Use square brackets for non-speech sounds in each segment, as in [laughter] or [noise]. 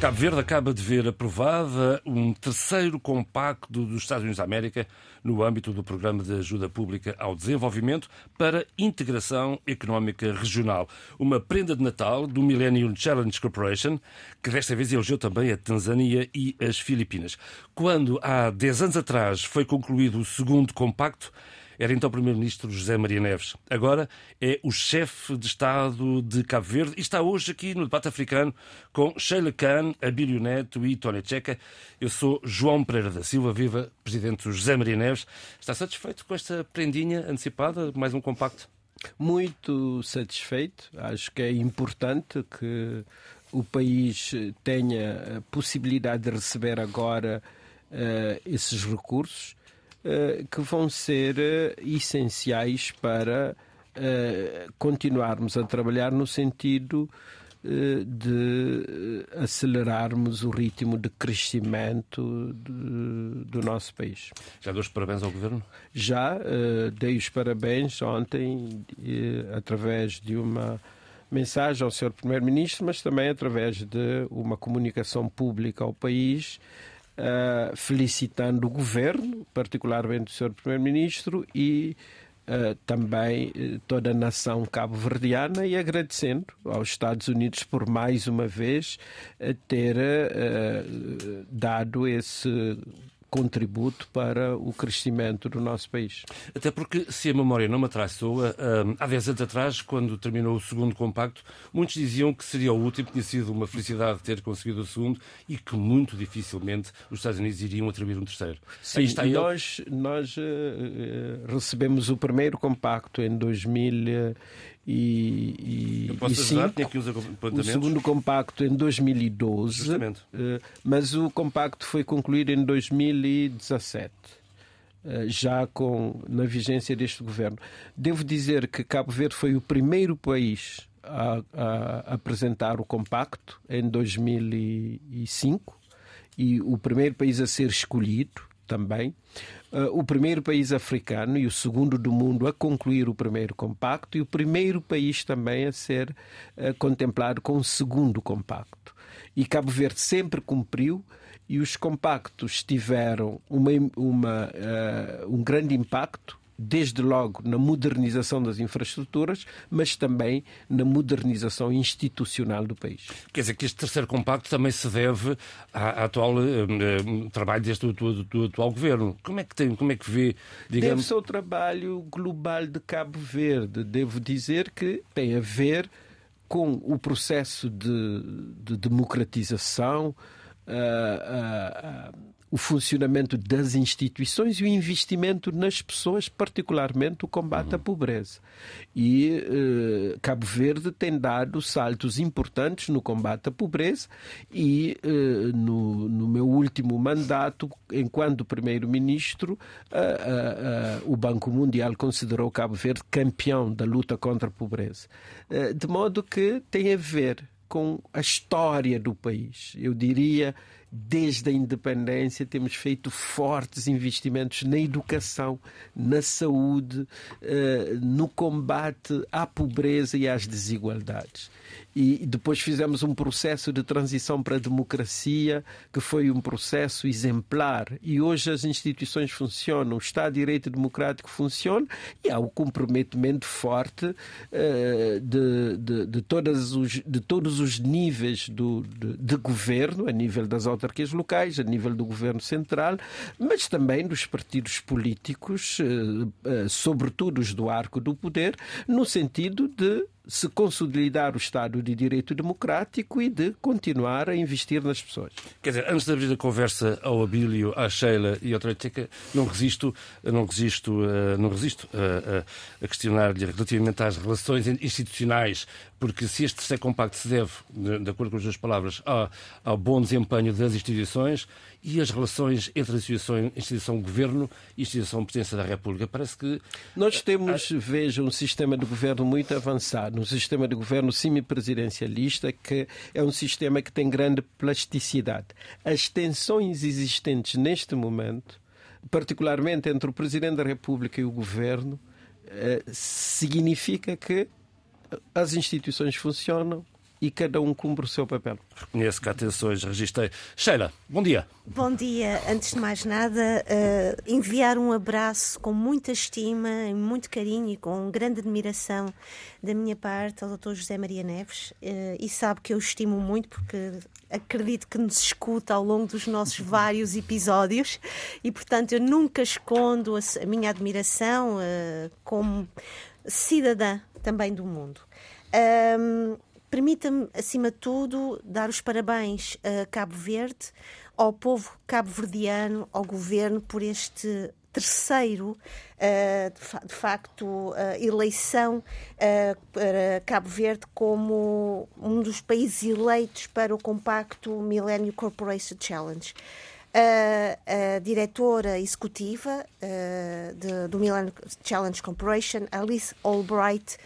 Cabo Verde acaba de ver aprovada um terceiro compacto dos Estados Unidos da América no âmbito do Programa de Ajuda Pública ao Desenvolvimento para Integração Económica Regional. Uma prenda de Natal do Millennium Challenge Corporation, que desta vez elegeu também a Tanzânia e as Filipinas. Quando há 10 anos atrás foi concluído o segundo compacto, era então Primeiro-Ministro José Maria Neves. Agora é o chefe de Estado de Cabo Verde e está hoje aqui no debate africano com Sheila Khan, Abílio Neto e Tony Checa. Eu sou João Pereira da Silva, viva Presidente José Maria Neves. Está satisfeito com esta prendinha antecipada, mais um compacto? Muito satisfeito. Acho que é importante que o país tenha a possibilidade de receber agora uh, esses recursos que vão ser eh, essenciais para eh, continuarmos a trabalhar no sentido de acelerarmos o ritmo de crescimento de, do nosso país. Já deu os parabéns ao Governo? Já, dei os parabéns ontem através de uma mensagem ao Sr. Primeiro-Ministro, mas também através de uma comunicação pública ao país uh, felicitando o governo, particularmente o Sr. Primeiro-Ministro, e uh, também uh, toda a nação cabo-verdiana, e agradecendo aos Estados Unidos por mais uma vez ter dado esse contributo para o crescimento do nosso país. Até porque, se a memória não me atraiçoa, há 10 anos atrás, quando terminou o segundo compacto, muitos diziam que seria o último, tinha sido uma felicidade ter conseguido o segundo e que muito dificilmente os Estados Unidos iriam atribuir um terceiro. Sim, está nós, nós uh, recebemos o primeiro compacto em 2000 e, e, posso e ajudar, cinco, o segundo compacto em 2012, Justamente. Eh, mas o compacto foi concluído em 2017 eh, já com na vigência deste governo. Devo dizer que Cabo Verde foi o primeiro país a, a apresentar o compacto em 2005 e o primeiro país a ser escolhido também. Uh, o primeiro país africano e o segundo do mundo a concluir o primeiro compacto e o primeiro país também a ser uh, contemplado com o segundo compacto. E Cabo Verde sempre cumpriu e os compactos tiveram uma, uma, uh, um grande impacto desde logo na modernização das infraestruturas, mas também na modernização institucional do país. Quer dizer que este terceiro compacto também se deve ao atual uh, trabalho deste do, do, atual governo. Como é que tem, como é que vê, digamos... Deve-se ao trabalho global de Cabo Verde. Devo dizer que tem a ver com o processo de, de democratização, uh, uh, o funcionamento das instituições e o investimento nas pessoas, particularmente o combate à uhum. pobreza. E eh, Cabo Verde tem dado saltos importantes no combate à pobreza e eh, no, no, meu último mandato, enquanto primeiro-ministro, o Banco Mundial considerou Cabo Verde campeão da luta contra a pobreza. Eh, de modo que tem a ver com a história do país. Eu diria desde a independência, temos feito fortes investimentos na educação, na saúde, eh, no combate à pobreza e às desigualdades. E depois fizemos um processo de transição para a democracia que foi um processo exemplar. E hoje as instituições funcionam, o Estado de Direito Democrático funciona e há o comprometimento forte uh, de, de, de, todas os, de todos os níveis do, de, de governo, a nível das autarquias locais, a nível do governo central, mas também dos partidos políticos, uh, uh, sobretudo os do arco do poder, no sentido de se consolidar o Estado de Direito Democrático e de continuar a investir nas pessoas. Quer dizer, antes de abrir a conversa ao Abílio, à Sheila e ao Treteca, não resisto, não resisto, eh, não resisto a, a questionar-lhe relativamente às relações institucionais, porque se este terceiro compacto se deve, de acordo com as suas palavras, ao, ao bom desempenho das instituições, e as relações entre a instituição, instituição governo e a instituição presidência da República. Parece que. Nós temos, veja, um sistema de governo muito avançado, um sistema de governo semipresidencialista, que é um sistema que tem grande plasticidade. As tensões existentes neste momento particularmente entre o Presidente da República e o Governo, eh, significa que as instituições funcionam e cada um cumpre o seu papel. Reconheço que há tensões, registrei. Sheila, bom dia. Bom dia. Antes de mais nada, uh, enviar um abraço com muita estima, muito carinho e com grande admiração da minha parte ao Dr. José Maria Neves. Uh, e sabe que eu estimo muito porque acredito que nos escuta ao longo dos nossos vários episódios e, portanto, eu nunca escondo a, a minha admiração uh, como cidadã também do mundo. Um, Permita-me, acima de tudo, dar os parabéns a Cabo Verde, ao povo cabo-verdiano, ao governo, por este terceiro, uh, de, facto, uh, eleição uh, para Cabo Verde como um dos países eleitos para o compacto Millennium Corporation Challenge. A, a diretora executiva de, do Millennium Challenge Corporation, Alice Albright,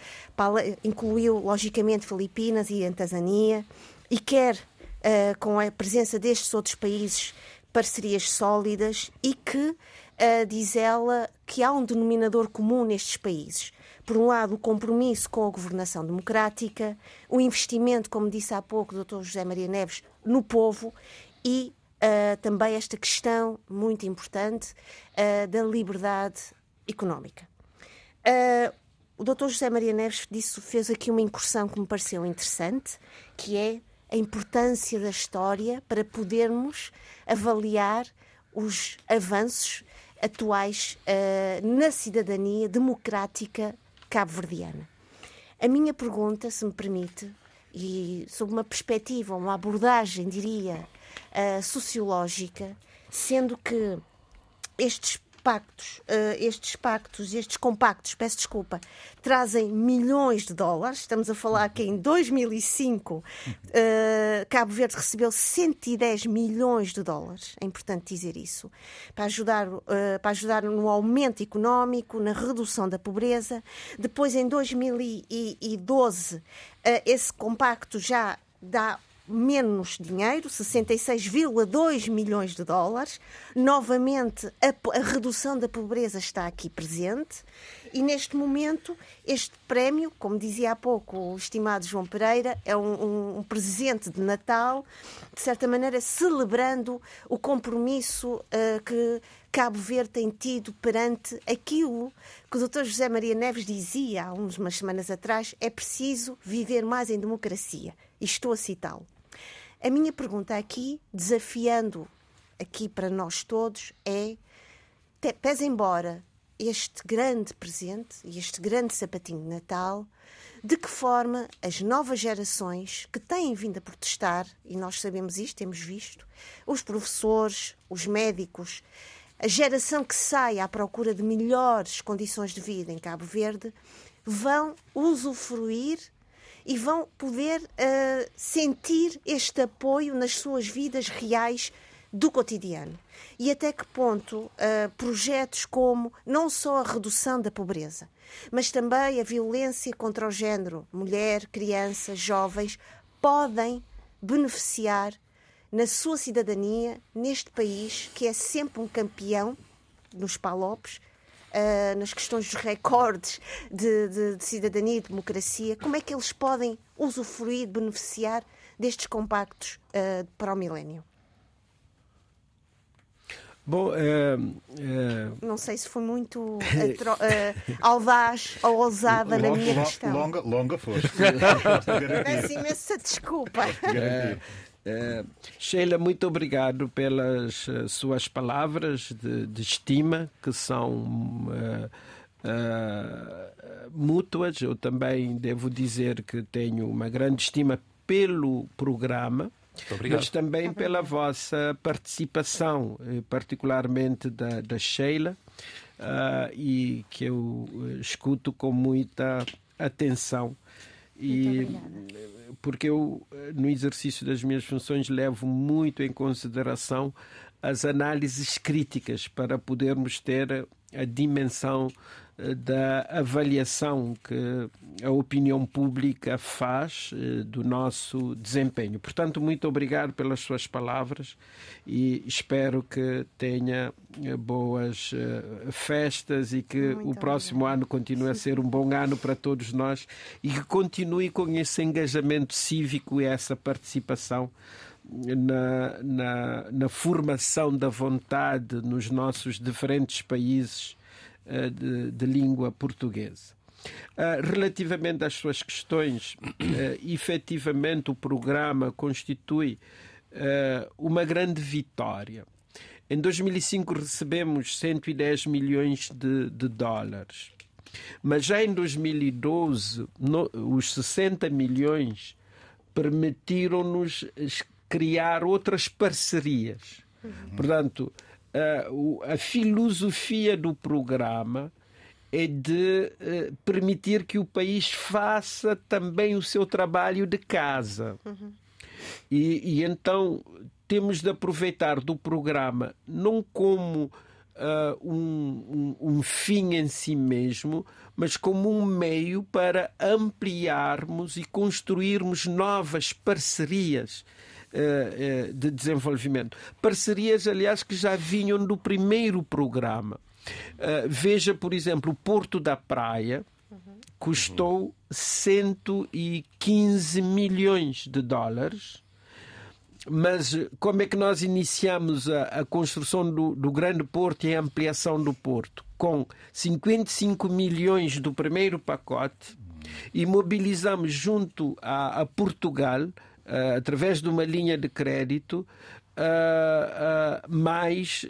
incluiu, logicamente, Filipinas e Tanzânia e quer, uh, com a presença destes outros países, parcerias sólidas e que, uh, diz ela, que há um denominador comum nestes países. Por um lado, o compromisso com a governação democrática, o investimento, como disse há pouco o Dr. José Maria Neves, no povo e uh, também esta questão muito importante da liberdade económica. O Dr. José Maria Neves disse, fez aqui uma incursão que me pareceu interessante, que é a importância da história para podermos avaliar os avanços atuais uh, na cidadania democrática cabo-verdiana. A minha pergunta, se me permite, e sob uma perspectiva, uma abordagem, diria, uh, sociológica, sendo que estes pactos, uh, estes pactos, estes compactos, peço desculpa, trazem milhões de dólares. Estamos a falar que em 2005 uh, eh, Cabo Verde recebeu 110 milhões de dólares. É importante dizer isso. Para ajudar, uh, para ajudar no aumento económico, na redução da pobreza. Depois, em 2012, esse compacto já dá menos dinheiro, 66,2 milhões de dólares. Novamente, a, a, redução da pobreza está aqui presente. E neste momento, este prémio, como dizia há pouco o estimado João Pereira, é um, um, presente de Natal, de certa maneira celebrando o compromisso uh, que Cabo Verde tem tido perante aquilo que o Dr. José Maria Neves dizia há umas semanas atrás: é preciso viver mais em democracia. E estou a citá-lo. A minha pergunta aqui, desafiando aqui para nós todos, é: pese embora este grande presente e este grande sapatinho de Natal, de que forma as novas gerações que têm vindo a protestar, e nós sabemos isto, temos visto, os professores, os médicos, a geração que sai à procura de melhores condições de vida em Cabo Verde, vão usufruir e vão poder uh, sentir este apoio nas suas vidas reais do cotidiano. E até que ponto uh, projetos como não só a redução da pobreza, mas também a violência contra o género, mulher, crianças, jovens, podem beneficiar na sua cidadania neste país que é sempre um campeão nos palopes uh, nas questões dos recordes de, de, de, cidadania e democracia, como é que eles podem usufruir, beneficiar destes compactos uh, para o milénio? Bom, é, é... não sei se foi muito [laughs] uh, audaz ou ousada na minha questão. Longa, longa foste. Peço imensa desculpa. É, é, Sheila, muito obrigado pelas uh, suas palavras de, de, estima, que são uh, mútuas. Eu também devo dizer que tenho uma grande estima pelo programa. Mas também pela vossa participação, particularmente da, da Sheila, e que eu escuto com muita atenção. E porque eu, no exercício das minhas funções, levo muito em consideração as análises críticas para podermos ter a dimensão da avaliação que a opinião pública faz do nosso desempenho. Portanto, muito obrigado pelas suas palavras e espero que tenha boas festas e que muito o próximo obrigado. ano continue a ser um bom ano para todos nós e que continue com esse engajamento cívico e essa participação na, na, na formação da vontade nos nossos diferentes países de, de, língua portuguesa. Uh, relativamente às suas questões, uh, [coughs] efetivamente o programa constitui uh, uma grande vitória. Em 2005 recebemos 110 milhões de, de dólares. Mas já em 2012, no, os 60 milhões permitiram-nos criar outras parcerias. Uhum. Portanto, a, a, filosofia do programa é de uh, permitir que o país faça também o seu trabalho de casa. Uhum. E, e, então temos de aproveitar do programa não como uh, um, um, um fim em si mesmo, mas como um meio para ampliarmos e construirmos novas parcerias de desenvolvimento. Parcerias, aliás, que já vinham do primeiro programa. Uh, veja, por exemplo, o Porto da Praia custou 115 milhões de dólares mas eh, como é que nós iniciamos a, a construção do, do, grande porto e a ampliação do porto? Com 55 milhões do primeiro pacote e mobilizamos junto a, a Portugal, uh, através de uma linha de crédito, uh, mais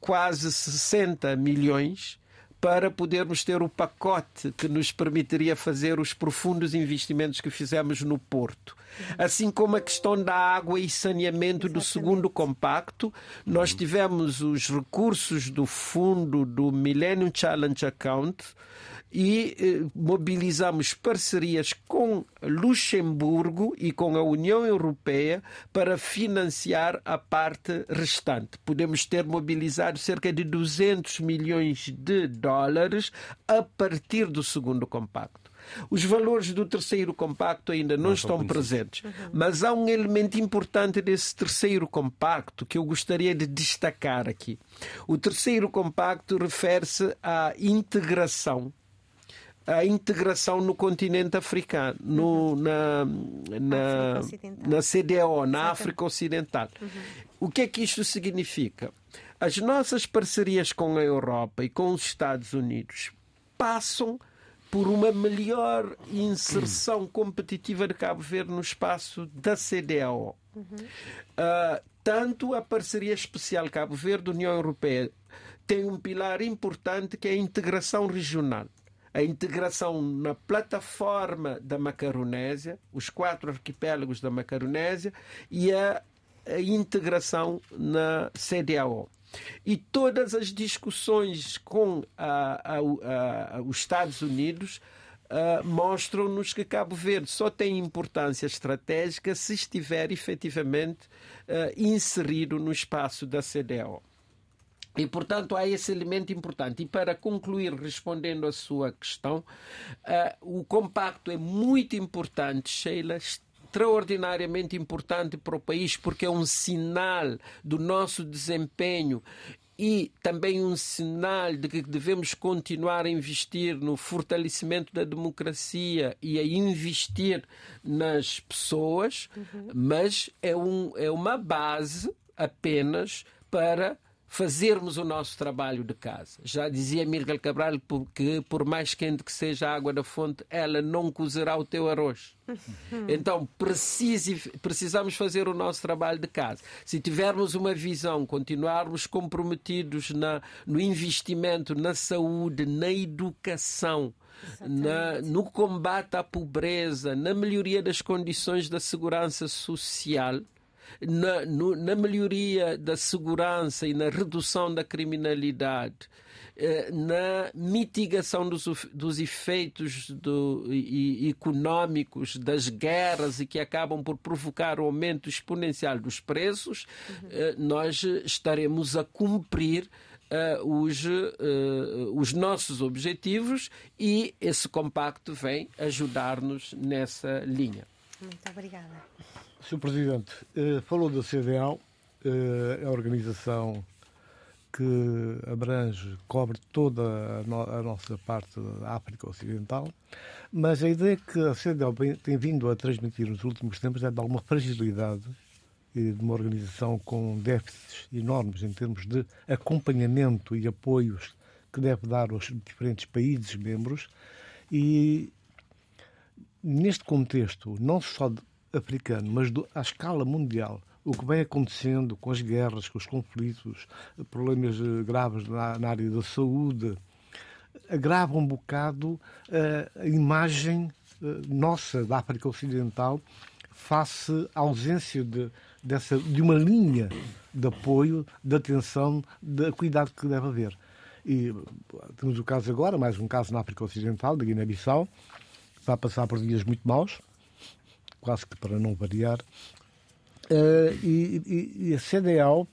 quase 60 milhões para podermos ter o pacote que nos permitiria fazer os profundos investimentos que fizemos no Porto. Assim como a questão da água e saneamento Exatamente. do segundo compacto, nós tivemos os recursos do fundo do Millennium Challenge Account e eh, mobilizamos parcerias com Luxemburgo e com a União Europeia para financiar a parte restante. Podemos ter mobilizado cerca de 200 milhões de dólares a partir do segundo compacto. Os valores do terceiro compacto ainda não, não estão presentes, uhum. mas há um elemento importante desse terceiro compacto que eu gostaria de destacar aqui. O terceiro compacto refere-se à integração a integração no continente africano, no, uhum. na, na, na CDO, na África Ocidental. Uhum. O que é que isto significa? As nossas parcerias com a Europa e com os Estados Unidos passam por uma melhor inserção competitiva de Cabo Verde no espaço da CDAO. Uh, tanto a parceria especial Cabo Verde-União Europeia tem um pilar importante que é a integração regional a integração na plataforma da Macaronésia, os quatro arquipélagos da Macaronésia e a, a integração na CDAO. E todas as discussões com a, a, os Estados Unidos uh, mostram-nos que Cabo Verde só tem importância estratégica se estiver efetivamente uh, inserido no espaço da CDAO. E, portanto, há esse elemento importante. E para concluir, respondendo à sua questão, uh, o compacto é muito importante, Sheila, extraordinariamente importante para o país, porque é um sinal do nosso desempenho e também um sinal de que devemos continuar a investir no fortalecimento da democracia e a investir nas pessoas, uhum. mas é, um, é uma base apenas para fazermos o nosso trabalho de casa. Já dizia Miguel Cabral que por mais quente que seja a água da fonte, ela não cozerá o teu arroz. [laughs] Então precise, precisamos fazer o nosso trabalho de casa. Se tivermos uma visão, continuarmos comprometidos na, no investimento na saúde, na educação, na, no combate à pobreza, na melhoria das condições da segurança social, na, no, na melhoria da segurança e na redução da criminalidade, eh, na mitigação dos, dos efeitos do, e, económicos das guerras e que acabam por provocar o aumento exponencial dos preços, uhum. nós estaremos a cumprir uh, os, uh, os nossos objetivos e esse compacto vem ajudar-nos nessa linha. Muito obrigada. Sr. Presidente, uh, falou da CDAO, é a organização que abrange, cobre toda a, no, a, nossa parte da África Ocidental, mas a ideia que a CDAO tem vindo a transmitir nos últimos tempos é de alguma fragilidade e de uma organização com déficits enormes em termos de acompanhamento e apoios que deve dar aos diferentes países membros e neste contexto, não só africano, mas do, à escala mundial, o que vem acontecendo com as guerras, com os conflitos, problemas eh, graves na, na área da saúde, agrava um bocado uh, a imagem uh, nossa da África Ocidental face à ausência de, dessa, de uma linha de apoio, de atenção, de cuidado que deve haver. E temos o caso agora, mais um caso na África Ocidental, da Guiné-Bissau, vai passar por dias muito maus, quase que para não variar, Uh, e, e, a CDAO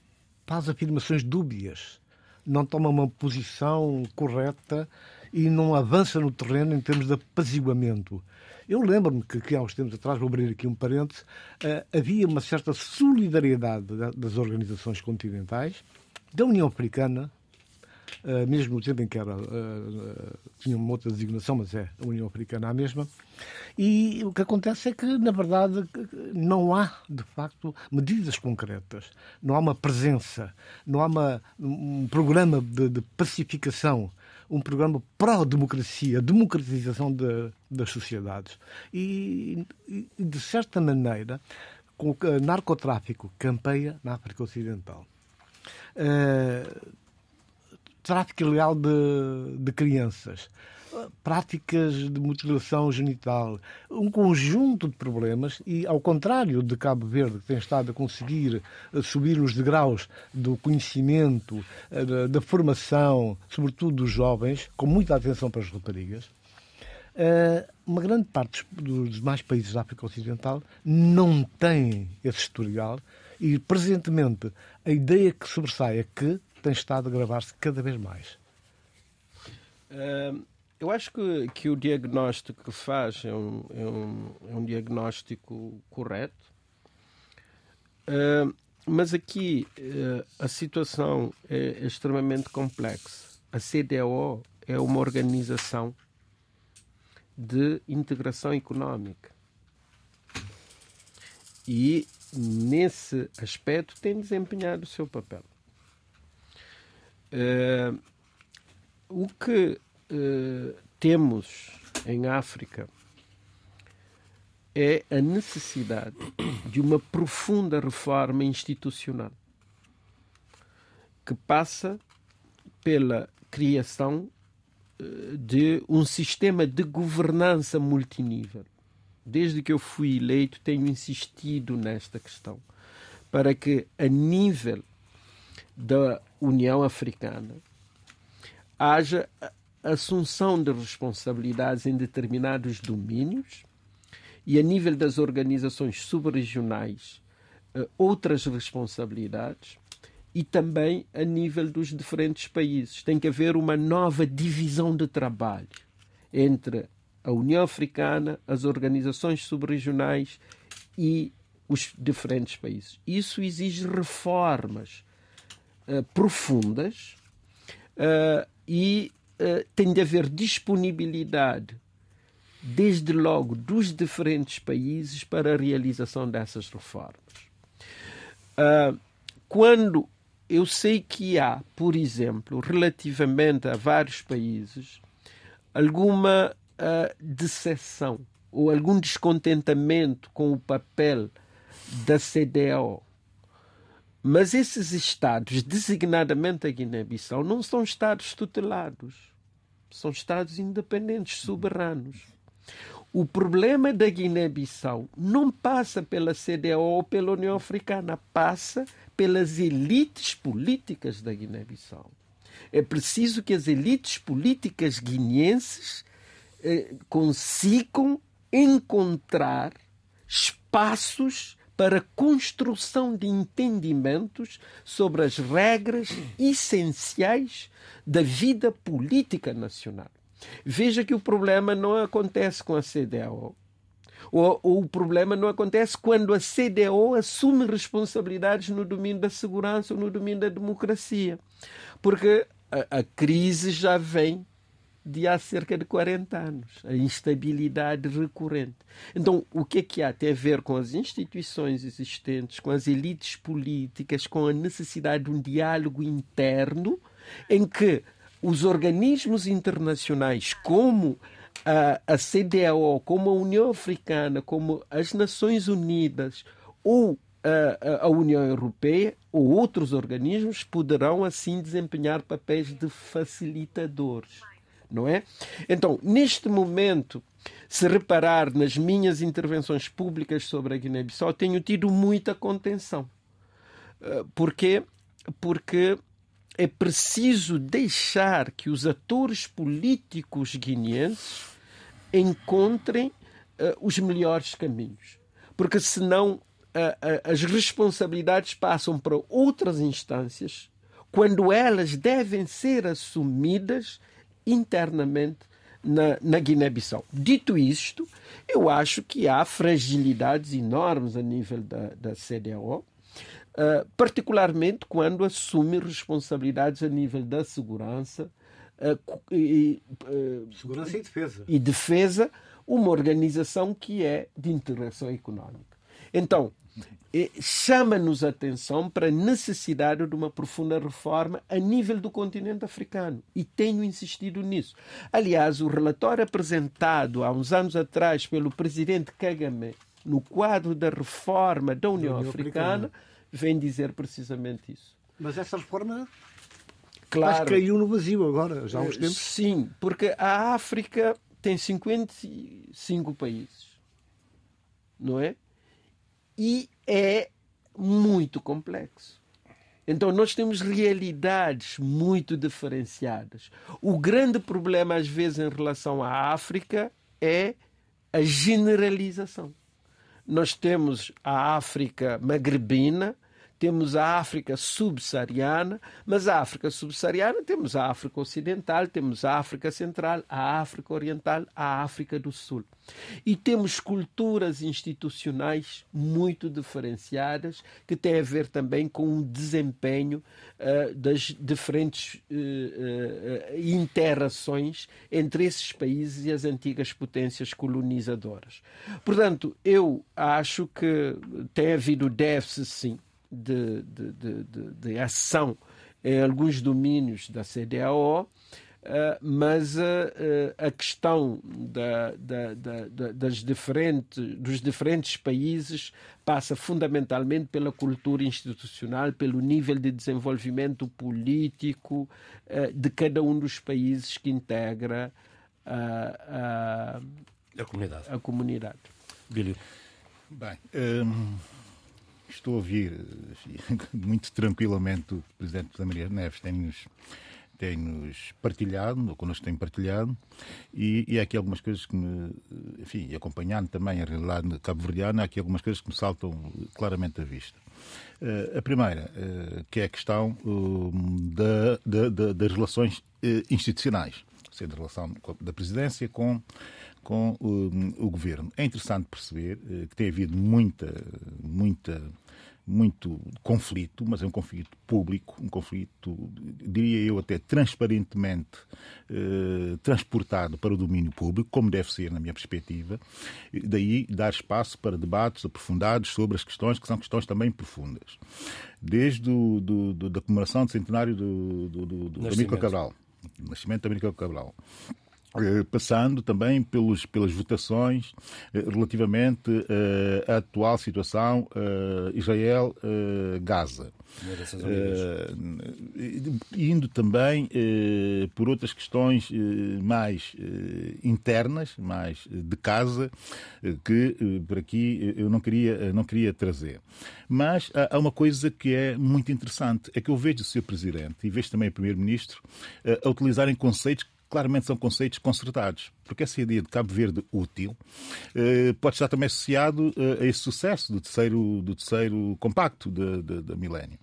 faz afirmações dúbias, não toma uma posição correta e não avança no terreno em termos de apaziguamento. Eu lembro-me que, que, há uns tempos atrás, vou abrir aqui um parênteses, uh, havia uma certa solidariedade das organizações continentais, da União Africana, uh, mesmo no tempo em que era, uh, tinha uma outra designação, mas é a União Africana a mesma. E o que acontece é que, na verdade, não há, de facto, medidas concretas, não há uma presença, não há uma, um programa de, de pacificação um programa pró-democracia, democratização de, das sociedades. E, e, de certa maneira, com o narcotráfico campeia na África Ocidental. Uh, tráfico ilegal de, de crianças, práticas de mutilação genital, um conjunto de problemas e, ao contrário de Cabo Verde, que tem estado a conseguir eh, subir os degraus do conhecimento, eh, da formação, sobretudo dos jovens, com muita atenção para as raparigas, eh, uma grande parte dos demais países da África Ocidental não tem esse historial e, presentemente, a ideia que sobressai é que tem estado a gravar-se cada vez mais. Uh, eu acho que, que o diagnóstico que faz é um, é um, é um diagnóstico correto. Uh, mas aqui uh, a situação é, é extremamente complexa. A CDO é uma organização de integração económica. E, nesse aspecto, tem desempenhado o seu papel. Uh, o que uh, temos em África é a necessidade de uma profunda reforma institucional que passa pela criação uh, de um sistema de governança multinível. Desde que eu fui eleito, tenho insistido nesta questão para que, a nível da União Africana haja assunção de responsabilidades em determinados domínios e a nível das organizações subregionais eh, outras responsabilidades e também a nível dos diferentes países. Tem que haver uma nova divisão de trabalho entre a União Africana, as organizações subregionais e os diferentes países. Isso exige reformas uh, profundas uh, e uh, tem de haver disponibilidade, desde logo, dos diferentes países para a realização dessas reformas. quando eu sei que há, por exemplo, relativamente a vários países, alguma uh, decepção ou algum descontentamento com o papel da CDAO mas esses Estados, designadamente a Guiné-Bissau, não são Estados tutelados. São Estados independentes, soberanos. O problema da Guiné-Bissau não passa pela CDAO ou pela União Africana, passa pelas elites políticas da Guiné-Bissau. É preciso que as elites políticas guineenses eh, consigam encontrar espaços para construção de entendimentos sobre as regras essenciais da vida política nacional. Veja que o problema não acontece com a CDAO. O, o problema não acontece quando a CDO assume responsabilidades no domínio da segurança ou no domínio da democracia. Porque a, a crise já vem de há cerca de 40 anos, a instabilidade recorrente. Então, o que é que há? Tem a ver com as instituições existentes, com as elites políticas, com a necessidade de um diálogo interno em que os organismos internacionais, como a, a CDAO, como a União Africana, como as Nações Unidas ou a, a União Europeia ou outros organismos poderão assim desempenhar papéis de facilitadores não é? Então, neste momento, se reparar nas minhas intervenções públicas sobre a Guiné-Bissau, tenho tido muita contenção. Eh, Porquê? Porque é preciso deixar que os atores políticos guineenses encontrem uh, os melhores caminhos. Porque senão uh, uh, as responsabilidades passam para outras instâncias quando elas devem ser assumidas internamente na, na Guiné-Bissau. Dito isto, eu acho que há fragilidades enormes a nível da, da CDAO, uh, particularmente quando assume responsabilidades a nível da segurança. Uh, e, uh, segurança e defesa. E defesa, uma organização que é de integração económica. Então, chama-nos a atenção para a necessidade de uma profunda reforma a nível do continente africano. E tenho insistido nisso. Aliás, o relatório apresentado há uns anos atrás pelo presidente Kagame no quadro da reforma da União, União Africana, Africana vem dizer precisamente isso. Mas essa reforma claro, caiu no vazio agora, já há uns tempos. Sim, porque a África tem 55 países, não é? E é muito complexo. Então, nós temos realidades muito diferenciadas. O grande problema, às vezes, em relação à África é a generalização. Nós temos a África magrebina, temos a África subsaariana, mas a África subsaariana temos a África Ocidental, temos a África Central, a África Oriental, a África do Sul. E temos culturas institucionais muito diferenciadas que têm a ver também com o desempenho uh, das diferentes uh, uh, interações entre esses países e as antigas potências colonizadoras. Portanto, eu acho que tem havido déficit, sim, de, de, de, de ação em alguns domínios da CDAO, Uh, mas uh, a questão da, da, da, das diferentes, dos diferentes países passa fundamentalmente pela cultura institucional, pelo nível de desenvolvimento político de cada um dos países que integra a, a, comunidade. A comunidade. Bílio. Bem, um estou a ouvir [laughs] muito tranquilamente o Presidente José Maria Neves tem-nos tem-nos partilhado, ou connosco tem partilhado, e, e há aqui algumas coisas que me, enfim, acompanhando também a realidade cabo-verdiana, há aqui algumas coisas que me saltam claramente à vista. Uh, a primeira, uh, que é a questão uh, da, da, da, das relações institucionais, seja, a relação da presidência com com o governo. É interessante perceber que tem havido muita, muita muito conflito, mas é um conflito público, um conflito, diria eu, até transparentemente eh, transportado para o domínio público, como deve ser, na minha perspectiva. Daí dar espaço para debates aprofundados sobre as questões que são questões também profundas. Desde do, do, do da comemoração do centenário do, do, do, do Cabral, nascimento do Amílcar Cabral passando também pelos, pelas votações eh, relativamente uh, à atual situação uh, Israel-Gaza. Uh, indo também por outras questões mais internas, mais de casa, que por aqui eu não queria, não queria trazer. Mas há uma coisa que é muito interessante, é que eu vejo o Sr. Presidente e vejo também o Primeiro-Ministro a utilizarem conceitos claramente são conceitos concertados, porque essa ideia de Cabo Verde útil pode estar também associado a esse sucesso do terceiro, do terceiro compacto da milénio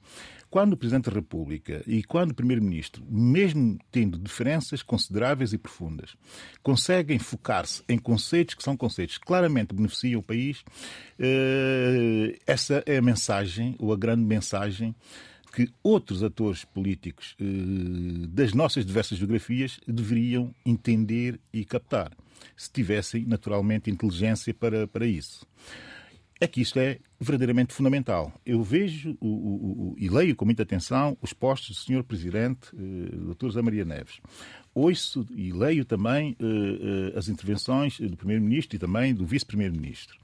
quando o Presidente da República e quando o Primeiro-Ministro, mesmo tendo diferenças consideráveis e profundas, conseguem focar-se em conceitos que são conceitos que claramente beneficiam o país, eh, essa é a mensagem, ou a grande mensagem que outros atores políticos eh, das nossas diversas geografias deveriam entender e captar, se tivessem naturalmente inteligência para, para isso é que isto é verdadeiramente fundamental. Eu vejo o, o, o, e leio com muita atenção os postos do Sr. Presidente, eh, Dr. José Maria Neves. Ouço e leio também eh, eh, as intervenções do Primeiro-Ministro e também do Vice-Primeiro-Ministro.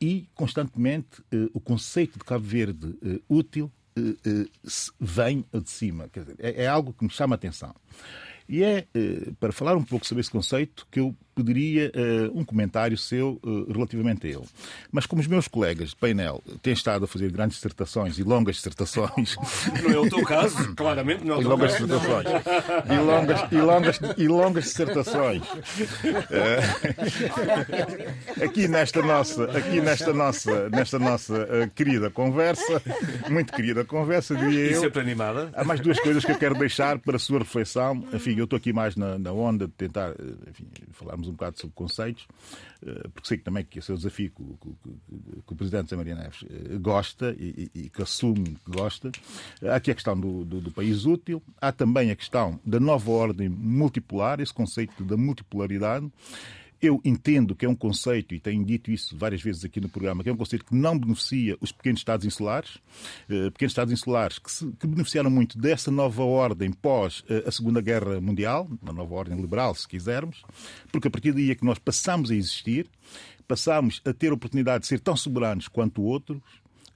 E, constantemente, o conceito de Cabo Verde útil vem de cima. Dizer, é, é, algo que me chama a atenção. E é para falar um pouco sobre esse conceito que eu pediria uh, um comentário seu uh, relativamente a ele. Mas como os meus colegas de painel têm estado a fazer grandes dissertações e longas dissertações... Não é o teu caso, claramente não é o teu e longas caso. Dissertações, e, longas, e, longas, e longas dissertações. Uh, aqui nesta nossa, aqui nesta nossa, nesta nossa querida conversa, muito querida conversa, diria eu... E sempre animada. Há mais duas coisas que eu quero deixar para a sua reflexão. Enfim, eu estou aqui mais na, na onda de tentar enfim, falarmos um bocado sobre conceitos, eh, porque sei que também que esse é o desafio que, que, que o Presidente Zé Maria Neves eh, gosta e, e, que assume que gosta. Há aqui a questão do, do, do, país útil, há também a questão da nova ordem multipolar, esse conceito da multipolaridade. Eu entendo que é um conceito, e tenho dito isso várias vezes aqui no programa, que é um conceito que não beneficia os pequenos Estados insulares, eh, pequenos Estados insulares que, se, que beneficiaram muito dessa nova ordem pós eh, a Segunda Guerra Mundial, uma nova ordem liberal, se quisermos, porque a partir daí é que nós passamos a existir, passamos a ter a oportunidade de ser tão soberanos quanto outros,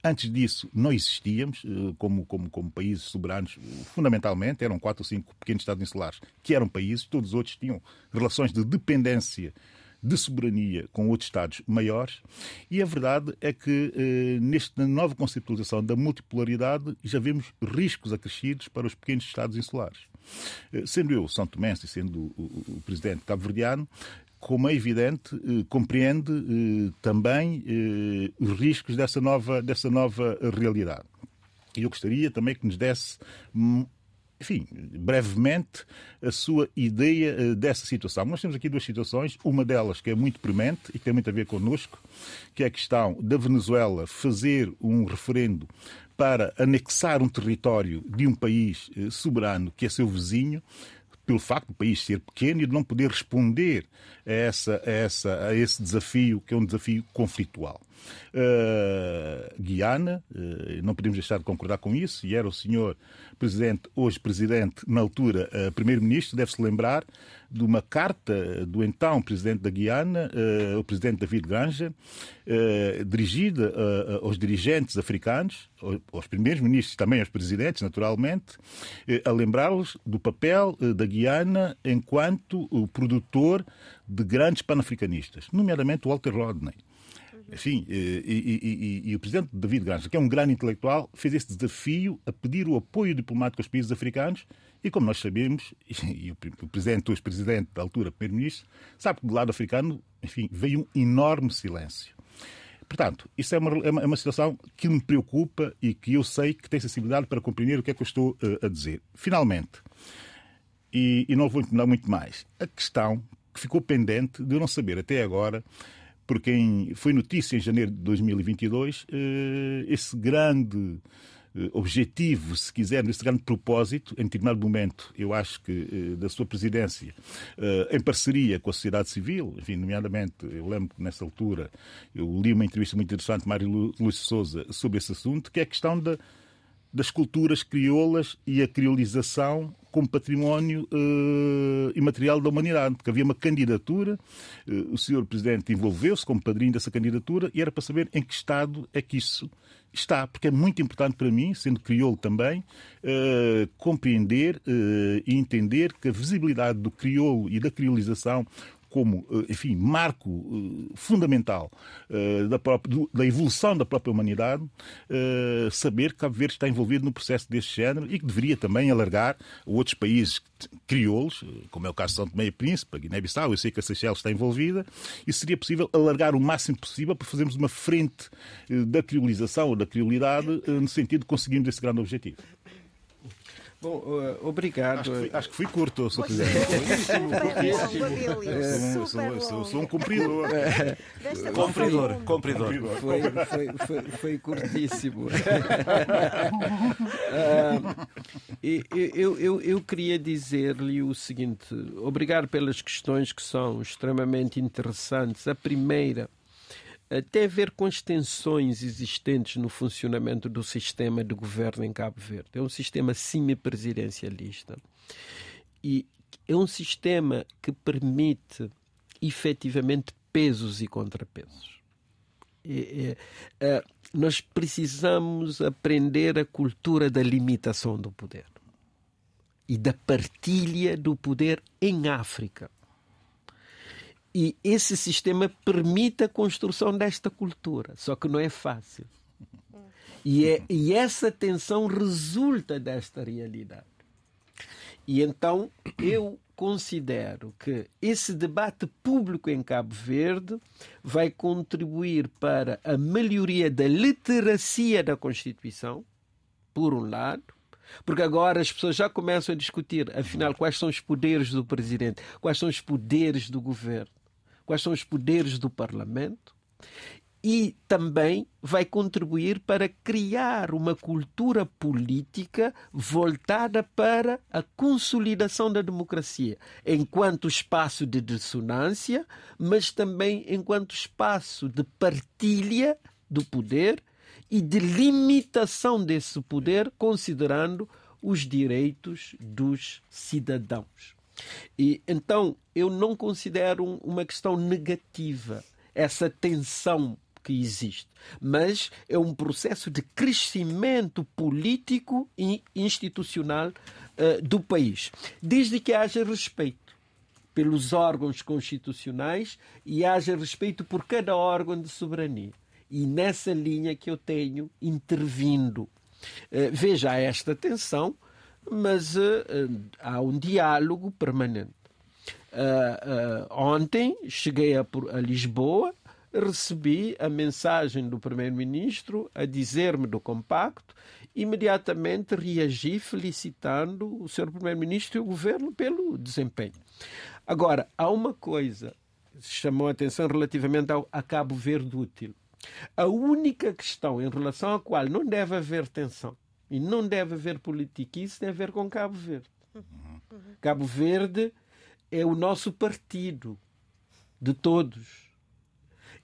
Antes disso, não existíamos eh, como, como, como países soberanos, fundamentalmente, eram quatro ou cinco pequenos Estados insulares que eram países, todos os outros tinham relações de dependência de soberania com outros Estados maiores. E a verdade é que, eh, nesta nova conceptualização da multipolaridade, já vemos riscos acrescidos para os pequenos Estados insulares. Eh, sendo eu São Tomé e sendo o, presidente cabo-verdiano, como é evidente, eh, compreende também os riscos dessa nova, dessa nova realidade. E eu gostaria também que nos desse hum, enfim, brevemente, a sua ideia uh, dessa situação. Nós temos aqui duas situações, uma delas que é muito premente e que tem muito a ver connosco, que é a questão da Venezuela fazer um referendo para anexar um território de um país uh, soberano que é seu vizinho, pelo facto do país ser pequeno e de não poder responder a, essa, a, essa, a esse desafio, que é um desafio conflitual. Uh, Guiana, uh, não podemos deixar de concordar com isso, e era o senhor presidente, hoje presidente, na altura uh, primeiro-ministro, deve-se lembrar de uma carta do então presidente da Guiana, o presidente David Granja, dirigida aos dirigentes africanos, aos primeiros ministros, também aos presidentes, naturalmente, a lembrá-los do papel da Guiana enquanto o produtor de grandes panafricanistas, nomeadamente Walter Rodney. Enfim, e, e, e, e, o presidente David Granja, que é um grande intelectual, fez esse desafio a pedir o apoio diplomático aos países africanos e, como nós sabemos, [laughs] e o presidente, o ex-presidente da altura, primeiro-ministro, sabe que do lado africano, enfim, veio um enorme silêncio. Portanto, isso é uma, é uma, é uma situação que me preocupa e que eu sei que tem sensibilidade para compreender o que é que eu estou uh, a dizer. Finalmente, e, e não vou incomodar muito mais, a questão que ficou pendente de eu não saber até agora por quem foi notícia em janeiro de 2022, eh, esse grande eh, objetivo, se quiser, esse grande propósito, em determinado momento, eu acho que eh, da sua presidência, em parceria com a sociedade civil, enfim, nomeadamente, eu lembro que nessa altura eu li uma entrevista muito interessante de Mário Luís Souza sobre esse assunto, que é a questão da, das culturas crioulas e a criolização como património uh, imaterial da humanidade, porque havia uma candidatura, uh, o senhor Presidente envolveu-se como padrinho dessa candidatura e era para saber em que estado é que isso está, porque é muito importante para mim, sendo crioulo também, uh, compreender e entender que a visibilidade do crioulo e da criolização como, enfim, marco fundamental da, própria, da evolução da própria humanidade, saber que Cabo Verde está envolvido no processo deste género e que deveria também alargar outros países crioulos, como é o caso de São Tomé e Príncipe, Guiné-Bissau, eu sei que a Seychelles está envolvida, e seria possível alargar o máximo possível para fazermos uma frente da criolização ou da criolidade no sentido de conseguirmos esse grande objetivo. Bom, uh, obrigado. Acho que, fui, acho que fui curto, Sr. Presidente. Sou, sou um cumpridor. Cumpridor, cumpridor. Foi, foi, foi, foi curtíssimo. uh, [laughs] eu, eu, eu queria dizer-lhe o seguinte: obrigado pelas questões que são extremamente interessantes. A primeira tem a ver com as tensões existentes no funcionamento do sistema de governo em Cabo Verde. É um sistema semipresidencialista e é um sistema que permite efetivamente pesos e contrapesos. É, nós precisamos aprender a cultura da limitação do poder e da partilha do poder em África e esse sistema permite a construção desta cultura, só que não é fácil. E, é, e essa tensão resulta desta realidade. E então eu considero que esse debate público em Cabo Verde vai contribuir para a melhoria da literacia da Constituição, por um lado, porque agora as pessoas já começam a discutir, afinal, quais são os poderes do presidente, quais são os poderes do governo quais são os poderes do Parlamento e também vai contribuir para criar uma cultura política voltada para a consolidação da democracia, enquanto espaço de dissonância, mas também enquanto espaço de partilha do poder e de limitação desse poder, considerando os direitos dos cidadãos. E então eu não considero uma questão negativa essa tensão que existe, mas é um processo de crescimento político e institucional uh, do país, desde que haja respeito pelos órgãos constitucionais e haja respeito por cada órgão de soberania. E nessa linha que eu tenho intervindo. Uh, veja esta tensão mas uh, há um diálogo permanente. Uh, ontem cheguei a, a, Lisboa, recebi a mensagem do Primeiro-Ministro a dizer-me do compacto, imediatamente reagi felicitando o Sr. Primeiro-Ministro e o Governo pelo desempenho. Agora, há uma coisa que chamou a atenção relativamente ao a Cabo Verde útil. A única questão em relação à qual não deve haver tensão e não deve haver politiquice, tem a ver com Cabo Verde. Cabo Verde é o nosso partido de todos.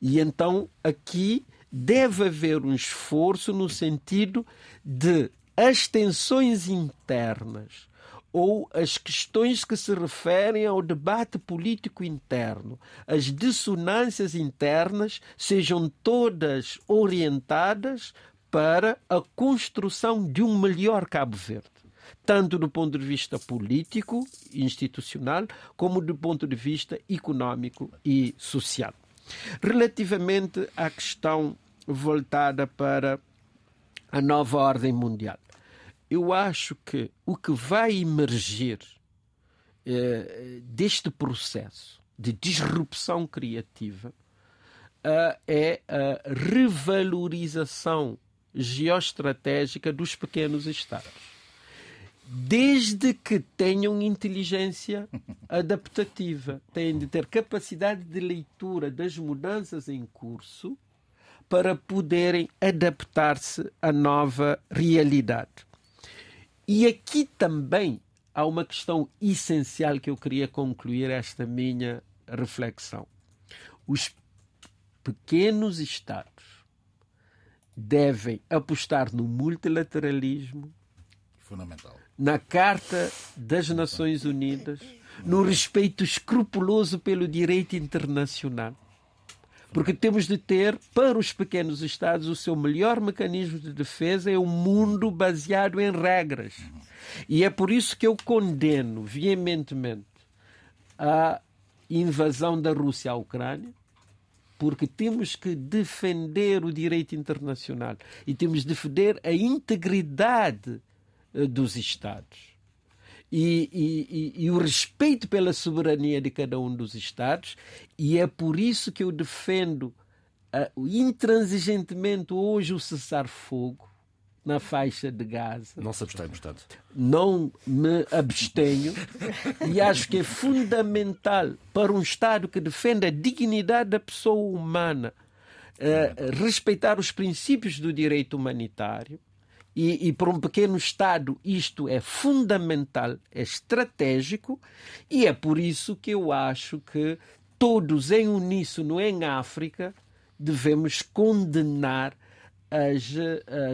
E então aqui deve haver um esforço no sentido de as tensões internas ou as questões que se referem ao debate político interno, as dissonâncias internas sejam todas orientadas para a construção de um melhor Cabo Verde, tanto do ponto de vista político, institucional, como do ponto de vista econômico e social. Relativamente à questão voltada para a nova ordem mundial, eu acho que o que vai emergir eh, deste processo de disrupção criativa uh, é a revalorização geoestratégica dos pequenos Estados. Desde que tenham inteligência [laughs] adaptativa, têm de ter capacidade de leitura das mudanças em curso para poderem adaptar-se à nova realidade. E aqui também há uma questão essencial que eu queria concluir esta minha reflexão. Os pequenos Estados devem apostar no multilateralismo, fundamental, na Carta das Nações Unidas, no respeito escrupuloso pelo direito internacional. Porque temos de ter, para os pequenos Estados, o seu melhor mecanismo de defesa é um mundo baseado em regras. E é por isso que eu condeno veementemente a invasão da Rússia à Ucrânia, porque temos que defender o direito internacional e temos de defender a integridade eh, dos Estados. E, e, e, e, o respeito pela soberania de cada um dos Estados, e é por isso que eu defendo uh, intransigentemente hoje o cessar-fogo na faixa de Gaza. Não se abstém, portanto. Não me abstenho [laughs] e acho que é fundamental para um Estado que defende a dignidade da pessoa humana uh, respeitar os princípios do direito humanitário e, e para um pequeno Estado isto é fundamental, é estratégico, e é por isso que eu acho que todos em uníssono em África devemos condenar as,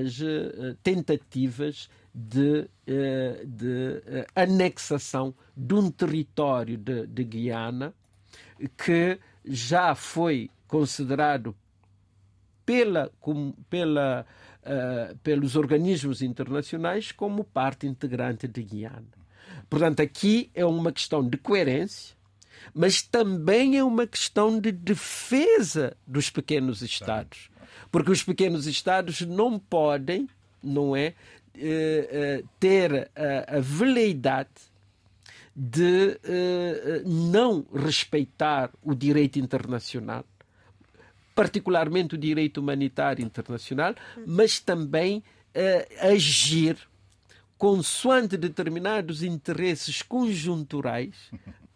as eh, tentativas de, eh, de eh, anexação de um território de, de Guiana que já foi considerado pela, pela uh, pelos organismos internacionais como parte integrante de Guiana. Portanto, aqui é uma questão de coerência, mas também é uma questão de defesa dos pequenos Estados. Porque os pequenos Estados não podem, não é, uh, uh, ter a, a veleidade de não respeitar o direito internacional particularmente o direito humanitário internacional, mas também agir consoante determinados interesses conjunturais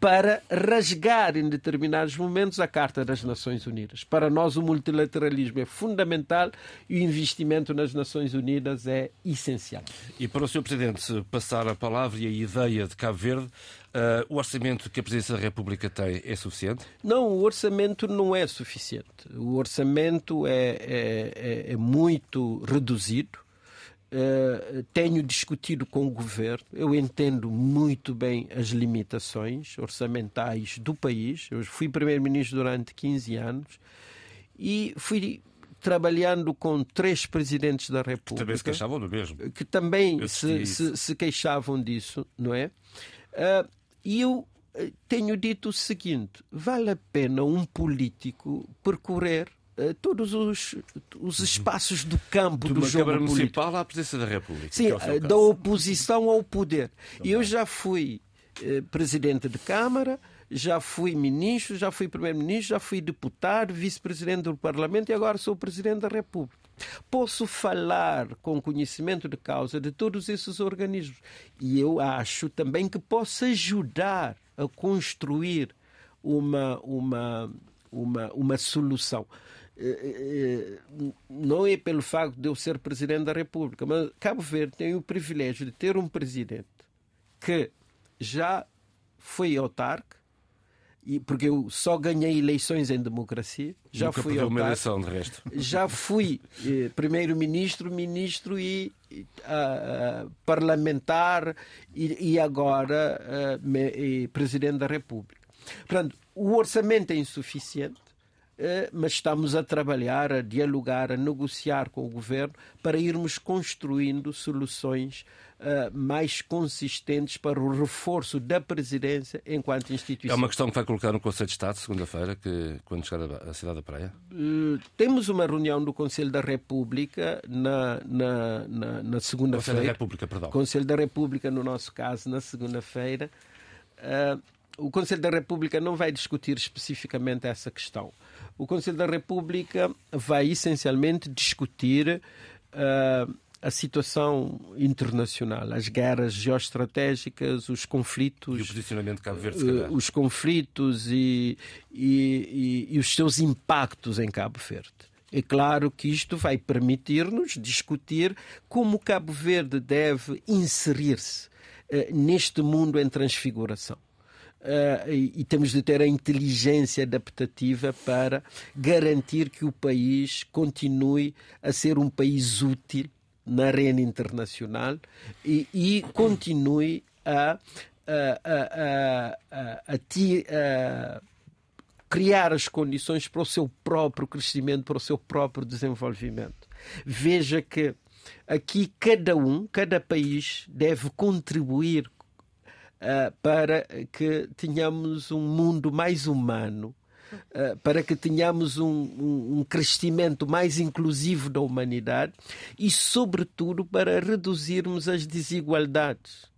para rasgar em determinados momentos a Carta das Nações Unidas. Para nós, o multilateralismo é fundamental e o investimento nas Nações Unidas é essencial. E para o Sr. Presidente passar a palavra e a ideia de Cabo Verde, Uh, o orçamento que a Presidência da República tem é suficiente? Não, o orçamento não é suficiente. O orçamento é, é, é, é muito reduzido. Uh, tenho discutido com o governo. Eu entendo muito bem as limitações orçamentais do país. Eu fui primeiro-ministro durante 15 anos e fui trabalhando com três presidentes da República. Que também se queixavam do mesmo. Que também se, se, se, queixavam disso, não é? Uh, e eu eh, tenho dito o seguinte: vale a pena um político percorrer uh, todos os, os uhum. espaços do campo de do jogo Câmara político. Municipal à presidência da República. Sim, é da oposição ao poder. E eu já fui uh, presidente de Câmara, já fui ministro, já fui primeiro-ministro, já fui deputado, vice-presidente do Parlamento e agora sou presidente da República. Posso falar com conhecimento de causa de todos esses organismos e eu acho também que posso ajudar a construir uma, uma, uma, uma solução. Eh, eh, não é pelo facto de eu ser presidente da República, mas Cabo Verde tem o privilégio de ter um presidente que já foi autarca, e porque eu só ganhei eleições em democracia, já Nunca fui uma eleição de resto. Já fui eh, primeiro-ministro, ministro e uh, parlamentar e, e agora uh, me, e presidente da República. Portanto, o orçamento é insuficiente, mas estamos a trabalhar, a dialogar, a negociar com o governo para irmos construindo soluções uh, mais consistentes para o reforço da presidência enquanto instituição. É uma questão que vai colocar no Conselho de Estado, segunda-feira, que, quando chegar à cidade da Praia? Uh, temos uma reunião do Conselho da República na, na, na, na segunda-feira. Conselho da República, perdão. Conselho da República, no nosso caso, na segunda-feira. O Conselho da República não vai discutir especificamente essa questão. O Conselho da República vai essencialmente discutir uh, a situação internacional, as guerras geoestratégicas, os conflitos. E o posicionamento de Cabo Verde, uh, Os conflitos e, e, e, e os seus impactos em Cabo Verde. É claro que isto vai permitir-nos discutir como Cabo Verde deve inserir-se uh, neste mundo em transfiguração. Uh, e, e, temos de ter a inteligência adaptativa para garantir que o país continue a ser um país útil na arena internacional e, e continue a, a, a, a, a criar as condições para o seu próprio crescimento, para o seu próprio desenvolvimento. Veja que aqui cada um, cada país deve contribuir uh, para que tenhamos um mundo mais humano, uh, para que tenhamos um, um, um, crescimento mais inclusivo da humanidade e, sobretudo, para reduzirmos as desigualdades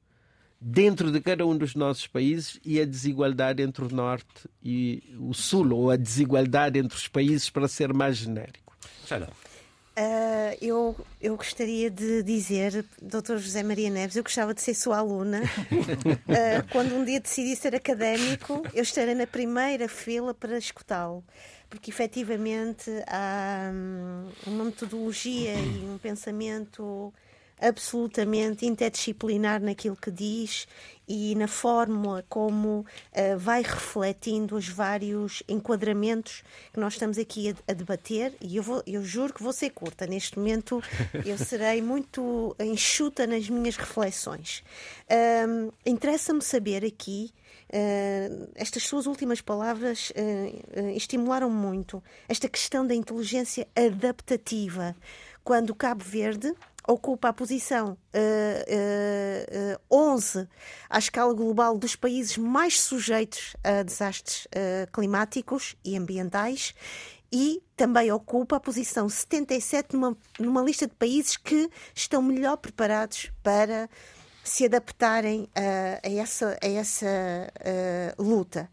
dentro de cada um dos nossos países e a desigualdade entre o Norte e o Sul, ou a desigualdade entre os países, para ser mais genérico. Uh, eu, eu gostaria de dizer, Dr. José Maria Neves, eu gostava de ser sua aluna. Uh, [laughs] quando um dia decidi ser académico, eu estarei na primeira fila para escutá-lo. Porque efetivamente há hum, uma metodologia e um pensamento absolutamente interdisciplinar naquilo que diz e na fórmula como uh, vai refletindo os vários enquadramentos que nós estamos aqui a, a, debater. E eu, vou, eu juro que vou ser curta. Neste momento eu [laughs] serei muito enxuta nas minhas reflexões. Uh, Interessa-me saber aqui. Uh, estas suas últimas palavras uh, estimularam muito esta questão da inteligência adaptativa. Quando Cabo Verde ocupa a posição uh, uh, uh, 11 à escala global dos países mais sujeitos a desastres uh, climáticos e ambientais e também ocupa a posição 77 numa, numa lista de países que estão melhor preparados para se adaptarem a essa, a essa luta.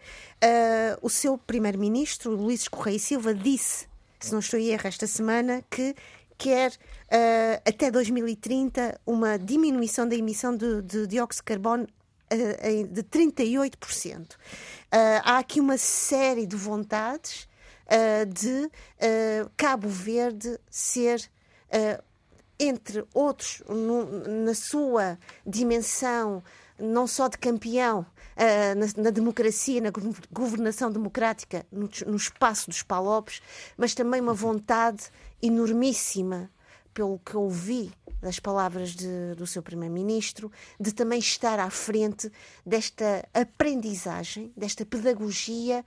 o seu primeiro-ministro, Luís Correia Silva, disse, se não estou em erro, esta semana, que quer até 2030 uma diminuição da emissão de, de dióxido de carbono uh, de 38%. Uh, há aqui uma série de vontades de Cabo Verde ser entre outros, no, na sua dimensão não só de campeão uh, na, na, democracia, na governação democrática no, no, espaço dos Palopes, mas também uma vontade enormíssima pelo que ouvi das palavras de, do seu primeiro-ministro, de também estar à frente desta aprendizagem, desta pedagogia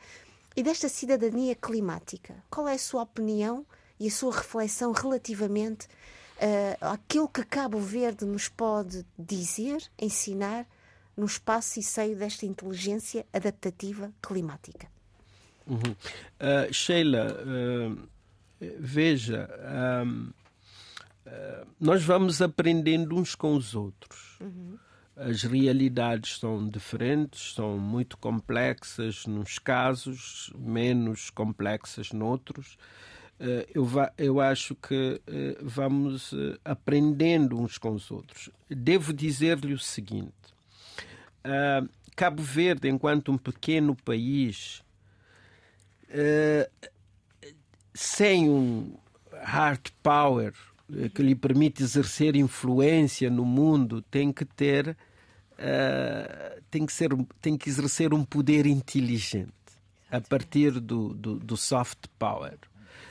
e desta cidadania climática. Qual é a sua opinião e a sua reflexão relativamente uh, àquilo que Cabo Verde nos pode dizer, ensinar no espaço e seio desta inteligência adaptativa climática? Uhum. Uh, Sheila, uh, veja. Um eh, nós vamos aprendendo uns com os outros. Uhum. As realidades são diferentes, são muito complexas nos casos, menos complexas noutros. Eh, eu, eu acho que eh, vamos aprendendo uns com os outros. Devo dizer-lhe o seguinte: Cabo Verde, enquanto um pequeno país, sem um hard power eh, que lhe permite exercer influência no mundo tem que ter uh, tem que ser tem que exercer um poder inteligente a partir do, do, do soft power.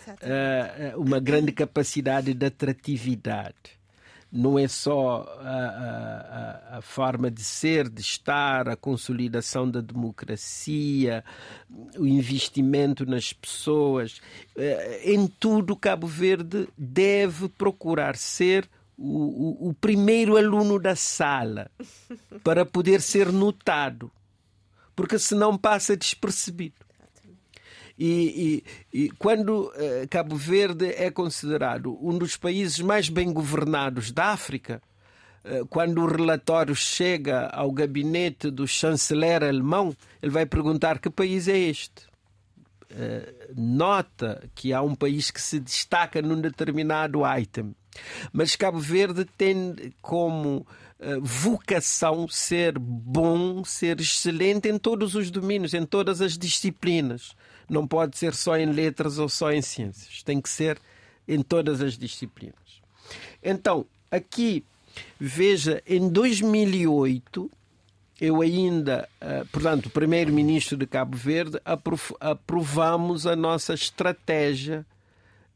Uh, uma grande capacidade de atratividade não é só a, a, a, forma de ser, de estar, a consolidação da democracia, o investimento nas pessoas. Eh, em tudo, Cabo Verde deve procurar ser o, o, o primeiro aluno da sala para poder ser notado, porque senão passa despercebido. E, e, e quando uh, Cabo Verde é considerado um dos países mais bem governados da África, uh, quando o relatório chega ao gabinete do chanceler alemão, ele vai perguntar que país é este. Uh, nota que há um país que se destaca num determinado item. Mas Cabo Verde tem como vocação ser bom, ser excelente em todos os domínios, em todas as disciplinas não pode ser só em letras ou só em ciências, tem que ser em todas as disciplinas. Então, aqui, veja, em 2008, eu ainda, eh, portanto, primeiro-ministro de Cabo Verde, aprovamos a nossa estratégia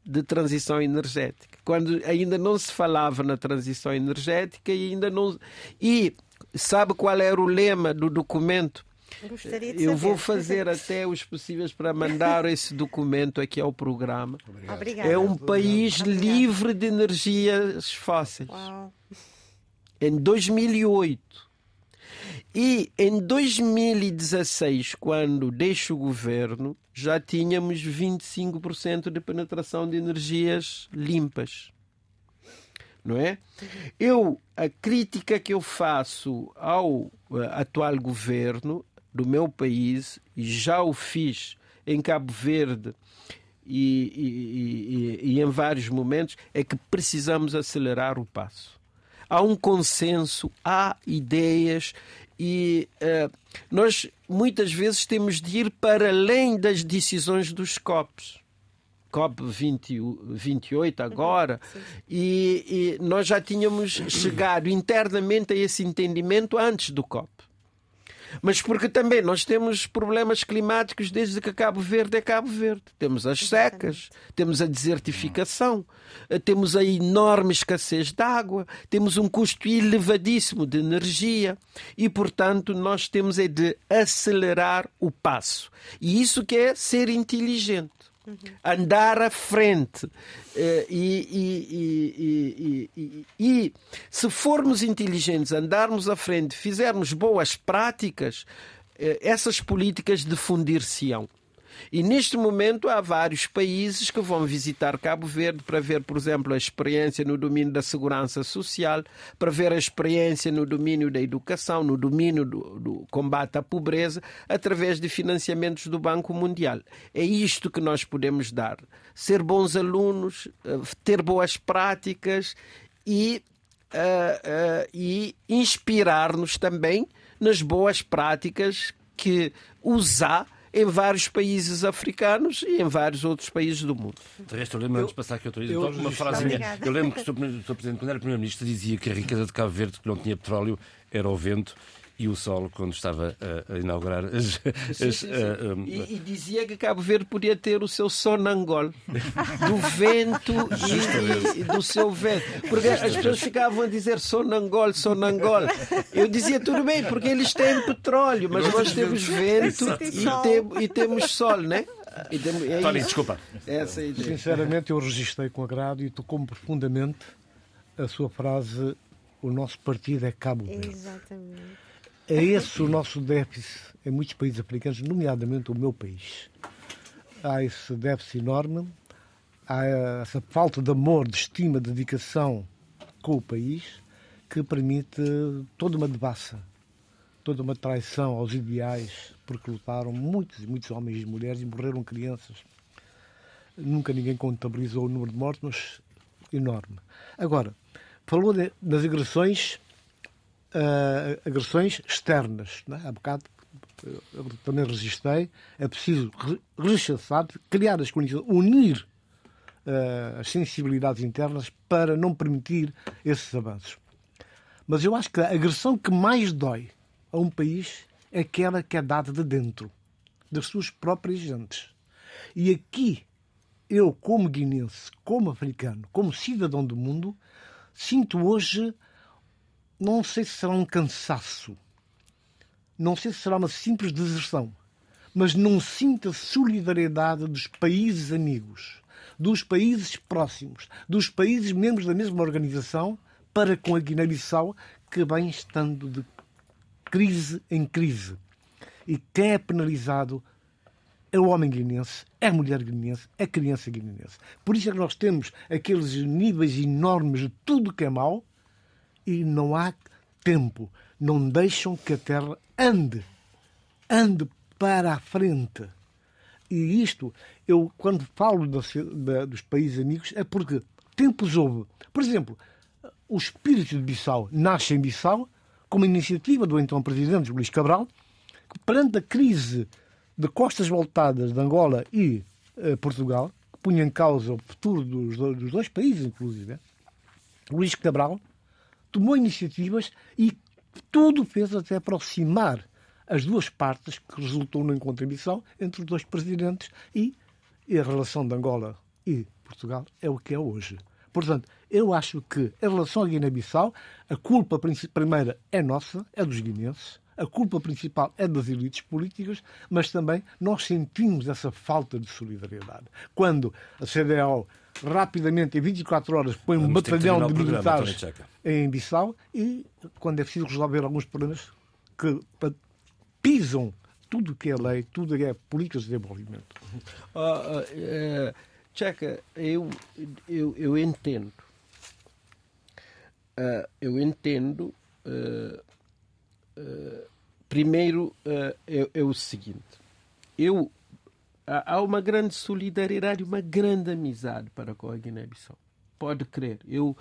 de transição energética. Quando ainda não se falava na transição energética e ainda não. E sabe qual era o lema do documento? Gostaria de Eu vou fazer [laughs] até os possíveis para mandar esse documento aqui ao programa. Obrigada. É um país Obrigada. livre de energias fósseis. Uau. Em 2008. E em 2016, quando deixo o governo, já tínhamos 25% de penetração de energias limpas. Não é? Eu, a crítica que eu faço ao uh, atual governo do meu país, e já o fiz em Cabo Verde e, e, e, e em vários momentos, é que precisamos acelerar o passo há um consenso, há ideias e uh, nós muitas vezes temos de ir para além das decisões dos COPs. COP 20, 28 agora, uhum, e, e nós já tínhamos chegado internamente a esse entendimento antes do COP. Mas porque também nós temos problemas climáticos desde que Cabo Verde é Cabo Verde. Temos as secas, temos a desertificação, eh, temos a enorme escassez de água, temos um custo elevadíssimo de energia e, portanto, nós temos é de acelerar o passo. E isso que é ser inteligente. Andar à frente. Eh, e, e, e, e, se formos inteligentes, andarmos à frente, fizermos boas práticas, eh, essas políticas difundir-se-ão. E neste momento há vários países que vão visitar Cabo Verde para ver, por exemplo, a experiência no domínio da segurança social, para ver a experiência no domínio da educação, no domínio do, do combate à pobreza, através de financiamentos do Banco Mundial. É isto que nós podemos dar. Ser bons alunos, eh, ter boas práticas e, uh, uh, e inspirar-nos também nas boas práticas que usar em vários países africanos e em vários outros países do mundo. De resto, eu lembro, antes de passar aqui outra eu, uma frasinha. Eu lembro que o Sr. Presidente, quando era Primeiro-Ministro, dizia que a riqueza de Cabo Verde, que não tinha petróleo, era o vento e o Sol quando estava a, a inaugurar as. Sim, sim, sim. Uh, um... e, e, dizia que Cabo Verde podia ter o seu sonangol do vento [laughs] e, e, do seu vento. Porque as pessoas ficavam a dizer sonangol, sonangol. Eu dizia tudo bem, porque eles têm petróleo, mas nós temos vento e, tem, e temos sol, né? E temos, é Tony, desculpa. Essa é Sinceramente, eu registrei com agrado e tocou-me profundamente a sua frase: o nosso partido é Cabo Verde. Exatamente. É esse o nosso déficit em muitos países africanos, nomeadamente o meu país. Há esse déficit enorme, há essa falta de amor, de estima, de dedicação com o país que permite toda uma devassa, toda uma traição aos ideais, porque lutaram muitos e muitos homens e mulheres e morreram crianças. Nunca ninguém contabilizou o número de mortos, mas enorme. Agora, falou de, das agressões uh, agressões externas. Não é? Há bocado eu também registrei, é preciso rechaçar, criar as condições, unir uh, as sensibilidades internas para não permitir esses avanços. Mas eu acho que a agressão que mais dói a um país é aquela que é dada de dentro, das suas próprias gentes. E aqui, eu, como guinense, como africano, como cidadão do mundo, sinto hoje não sei se será um cansaço, não sei se será uma simples deserção, mas não sinto a solidariedade dos países amigos, dos países próximos, dos países membros da mesma organização para com a Guiné-Bissau, que vem estando de crise em crise. E quem é penalizado é o homem guinense, é a mulher guinense, é a criança guinense. Por isso é que nós temos aqueles níveis enormes de tudo que é mau e não há tempo. Não deixam que a Terra ande. Ande para a frente. E isto, eu quando falo dos países amigos, é porque tempos houve. Por exemplo, o espírito de Bissau nasce em Bissau, como iniciativa do então presidente Luís Cabral, que perante a crise de costas voltadas de Angola e eh, Portugal, que punha em causa o futuro dos, dos dois países, inclusive, Luís Cabral tomou iniciativas e tudo fez até aproximar as duas partes, que resultou na contribuição entre os dois presidentes e, e a relação de Angola e Portugal é o que é hoje. Portanto, eu acho que, em relação à Guiné-Bissau, a culpa primeira é nossa, é dos guineenses, a culpa principal é das elites políticas, mas também nós sentimos essa falta de solidariedade. Quando a CDAO rapidamente, em 24 horas, põe um batalhão de militares em Bissau e, quando é preciso resolver alguns problemas, que pisam tudo que é lei, tudo que é políticas de desenvolvimento. Uh, uh, uh, Checa, eu, eu, eu entendo. eu entendo. primeiro, é, é, o seguinte: eu, há uma grande solidariedade, uma grande amizade para com a Guiné-Bissau. Pode crer. Eu,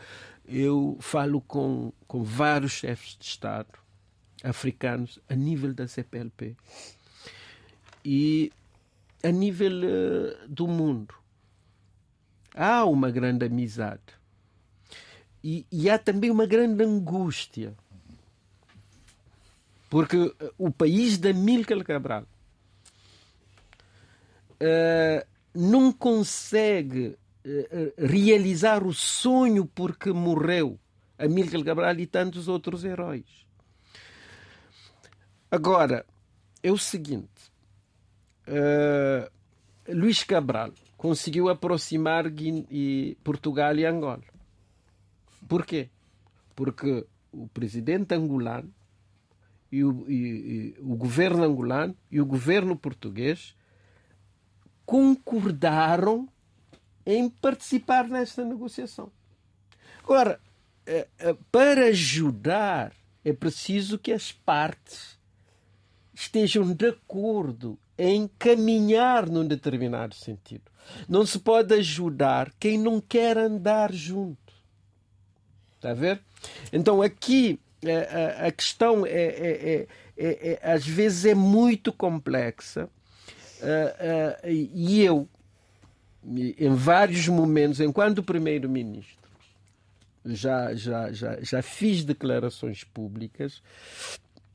eu falo com, com vários chefes de Estado africanos a nível da CPLP e a nível uh, do mundo. Há uma grande amizade. E, e, há também uma grande angústia. Porque uh, o país da Milkel Cabral uh, não consegue realizar o sonho porque morreu a Milkel Cabral e tantos outros heróis. Agora, é o seguinte: uh, Luís Cabral conseguiu aproximar e Portugal e Angola. Por quê? Porque o presidente angolano e o, e, e o governo angolano e o governo português concordaram em participar nesta negociação. Agora, eh, eh, para ajudar, é preciso que as partes estejam de acordo em caminhar num determinado sentido. Não se pode ajudar quem não quer andar junto. Está a ver? Então aqui é, a questão é, é, é, é, às vezes é muito complexa uh, uh, e eu em vários momentos enquanto primeiro-ministro já, já, já, já fiz declarações públicas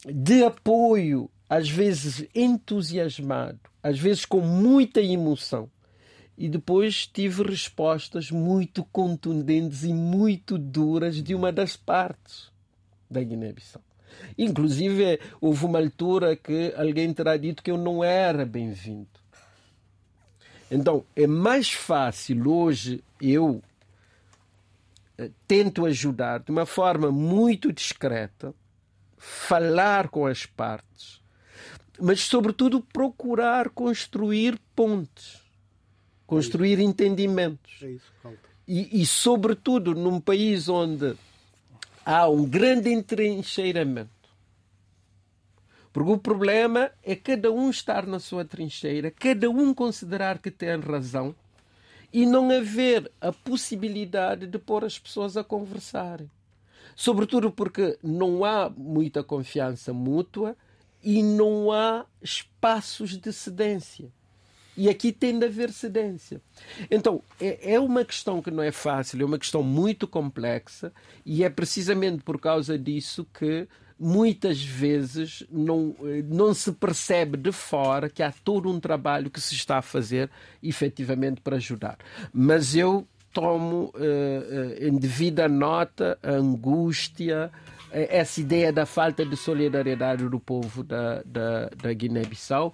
de apoio às vezes entusiasmado, às vezes com muita emoção. E depois tive respostas muito contundentes e muito duras de uma das partes da Guiné-Bissau. Inclusive, houve uma altura que alguém terá dito que eu não era bem-vindo. Então, é mais fácil hoje eu eh, tento ajudar de uma forma muito discreta, falar com as partes, mas, sobretudo, procurar construir pontes, construir é entendimentos. É isso. E, e, sobretudo, num país onde há um grande entrincheiramento. Porque o problema é cada um estar na sua trincheira, cada um considerar que tem razão e não haver a possibilidade de pôr as pessoas a conversarem. Sobretudo porque não há muita confiança mútua e não há espaços de cedência. E aqui tem de haver cedência. Então, é, é uma questão que não é fácil, é uma questão muito complexa, e é precisamente por causa disso que muitas vezes não, não se percebe de fora que há todo um trabalho que se está a fazer efetivamente para ajudar. Mas eu tomo uh, uh, em devida nota a angústia, essa ideia da falta de solidariedade do povo da, da, da Guiné-Bissau,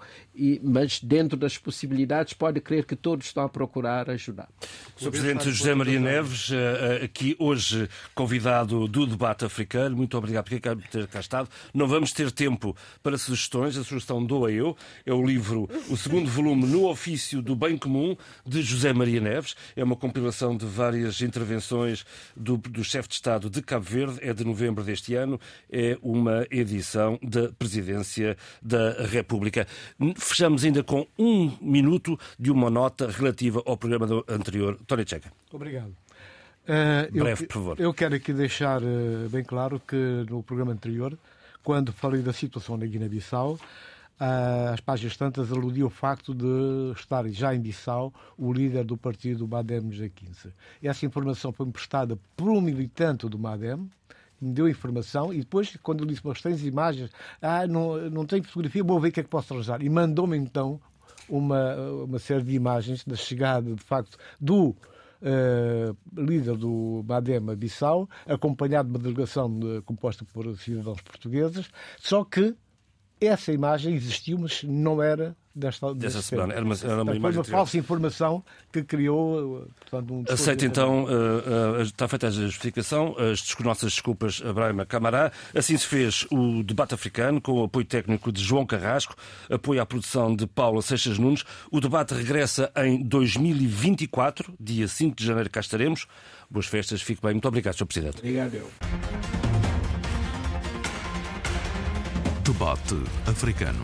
mas dentro das possibilidades pode crer que todos estão a procurar ajudar. Sr. Presidente José Maria Neves, eh, eh, aqui hoje convidado do debate africano, muito obrigado por ter cá estado. Não vamos ter tempo para sugestões, a sugestão dou eu, é o livro, o segundo volume, No Ofício do Bem Comum, de José Maria Neves. É uma compilação de várias intervenções do, do chefe de Estado de Cabo Verde, é de novembro deste este ano é uma edição da Presidência da República. Fechamos ainda com um minuto de uma nota relativa ao programa anterior. Tony Checa. Obrigado. Uh, Breve, eu, por favor. Eu quero aqui deixar uh, bem claro que no programa anterior, quando falei da situação na Guiné-Bissau, uh, as páginas tantas aludiam ao facto de estar já em Bissau o líder do partido Madem J15. Essa informação foi emprestada por um militante do Madem, me deu informação e depois, quando eu disse, mas tens imagens, ah, não, não tenho fotografia, vou ver o que é que posso arranjar. E mandou-me então uma, uma série de imagens da chegada, de facto, do Uh, líder do Badema Bissau, acompanhado de uma delegação de, composta por cidadãos portugueses, só que essa imagem existiu, mas não era desta, desta semana. Era uma, era uma Foi imagem uma falsa informação que criou portanto, um Aceita então, uh, uh, está feita a justificação, as nossas desculpas a Brahma Camará. Assim se fez o debate africano, com o apoio técnico de João Carrasco, apoio à produção de Paula Seixas Nunes. O debate regressa em 2024, dia 5 de janeiro, cá estaremos. Boas festas, fique bem. Muito obrigado, Sr. Presidente. Obrigado. Debate africano.